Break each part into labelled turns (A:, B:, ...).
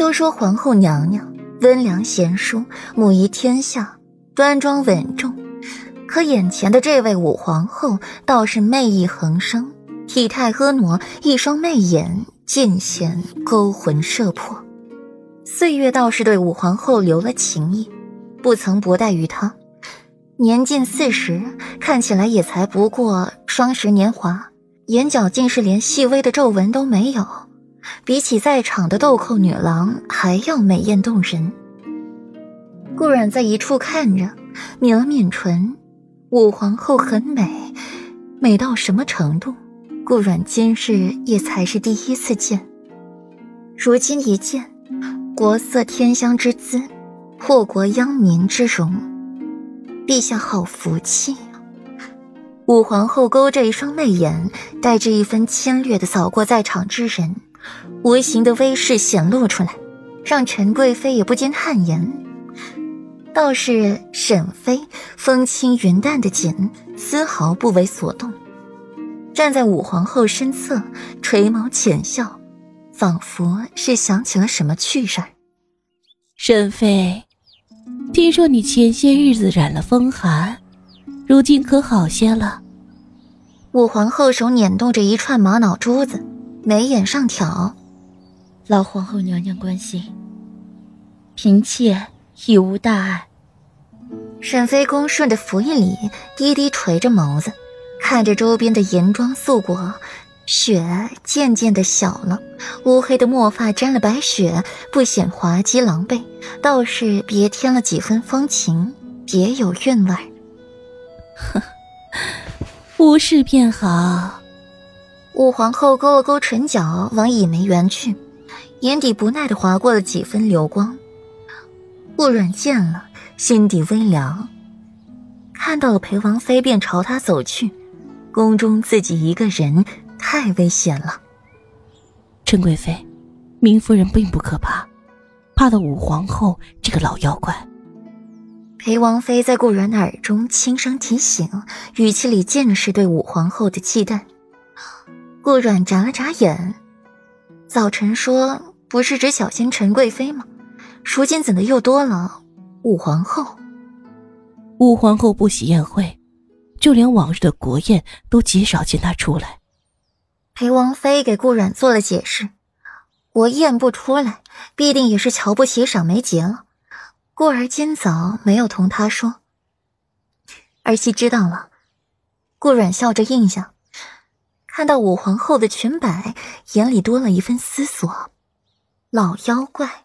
A: 都说皇后娘娘温良贤淑，母仪天下，端庄稳重。可眼前的这位武皇后倒是媚意横生，体态婀娜，一双媚眼尽显勾魂摄魄。岁月倒是对武皇后留了情意，不曾薄待于她。年近四十，看起来也才不过双十年华，眼角竟是连细微的皱纹都没有，比起在场的豆蔻女郎还要美艳动人。顾阮在一处看着，抿了抿唇。武皇后很美，美到什么程度？顾阮今日也才是第一次见，如今一见，国色天香之姿，祸国殃民之容。陛下好福气啊！武皇后勾着一双媚眼，带着一分侵略的扫过在场之人，无形的威势显露出来，让陈贵妃也不禁汗颜。倒是沈妃风轻云淡的紧，丝毫不为所动，站在武皇后身侧，垂眸浅笑，仿佛是想起了什么趣事儿。
B: 沈妃。听说你前些日子染了风寒，如今可好些了？
A: 武皇后手捻动着一串玛瑙珠子，眉眼上挑。
C: 老皇后娘娘关心，嫔妾已无大碍。
A: 沈妃恭顺的扶一礼，低低垂着眸子，看着周边的银装素裹。雪渐渐的小了，乌黑的墨发沾了白雪，不显滑稽狼狈，倒是别添了几分风情，别有韵味。
B: 呵，无事便好。
A: 武皇后勾了勾唇角，往倚梅园去，眼底不耐的划过了几分流光。顾软见了，心底微凉，看到了裴王妃，便朝他走去。宫中自己一个人。太危险了，
B: 陈贵妃，明夫人并不可怕，怕的武皇后这个老妖怪。
A: 裴王妃在顾然耳中轻声提醒，语气里尽是对武皇后的忌惮。顾阮眨了眨眼，早晨说不是只小仙陈贵妃吗？如今怎的又多了武皇后？
B: 武皇后不喜宴会，就连往日的国宴都极少见她出来。
A: 裴王妃给顾阮做了解释，我宴不出来，必定也是瞧不起赏梅节了。故而今早没有同她说。儿媳知道了。顾阮笑着应下，看到武皇后的裙摆，眼里多了一份思索。老妖怪，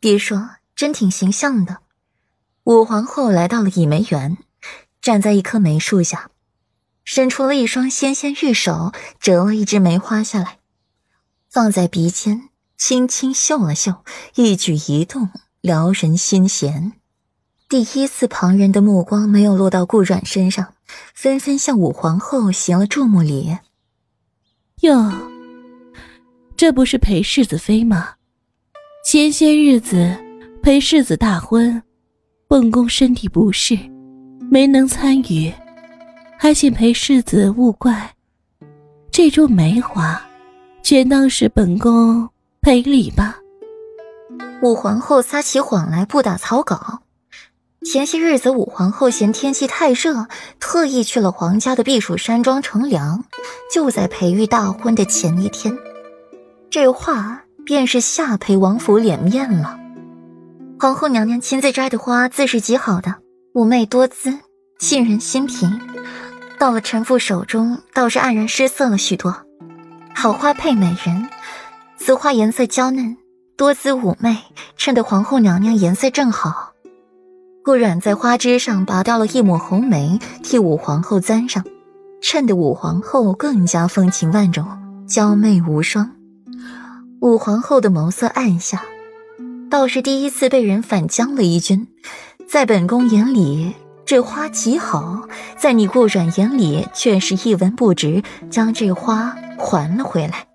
A: 别说，真挺形象的。武皇后来到了倚梅园，站在一棵梅树下。伸出了一双纤纤玉手，折了一枝梅花下来，放在鼻尖，轻轻嗅了嗅，一举一动撩人心弦。第一次，旁人的目光没有落到顾阮身上，纷纷向武皇后行了注目礼。
B: 哟，这不是裴世子妃吗？前些日子陪世子大婚，本宫身体不适，没能参与。还请陪世子勿怪，这株梅花，全当是本宫赔礼吧。
A: 武皇后撒起谎来，不打草稿。前些日子，武皇后嫌天气太热，特意去了皇家的避暑山庄乘凉，就在裴玉大婚的前一天。这话便是吓裴王府脸面了。皇后娘娘亲自摘的花，自是极好的，妩媚多姿，沁人心脾。到了臣妇手中，倒是黯然失色了许多。好花配美人，此花颜色娇嫩，多姿妩媚，衬得皇后娘娘颜色正好。顾阮在花枝上拔掉了一抹红梅，替武皇后簪上，衬得武皇后更加风情万种，娇媚无双。武皇后的眸色暗下，倒是第一次被人反将了一军，在本宫眼里。这花极好，在你顾阮眼里却是一文不值，将这花还了回来。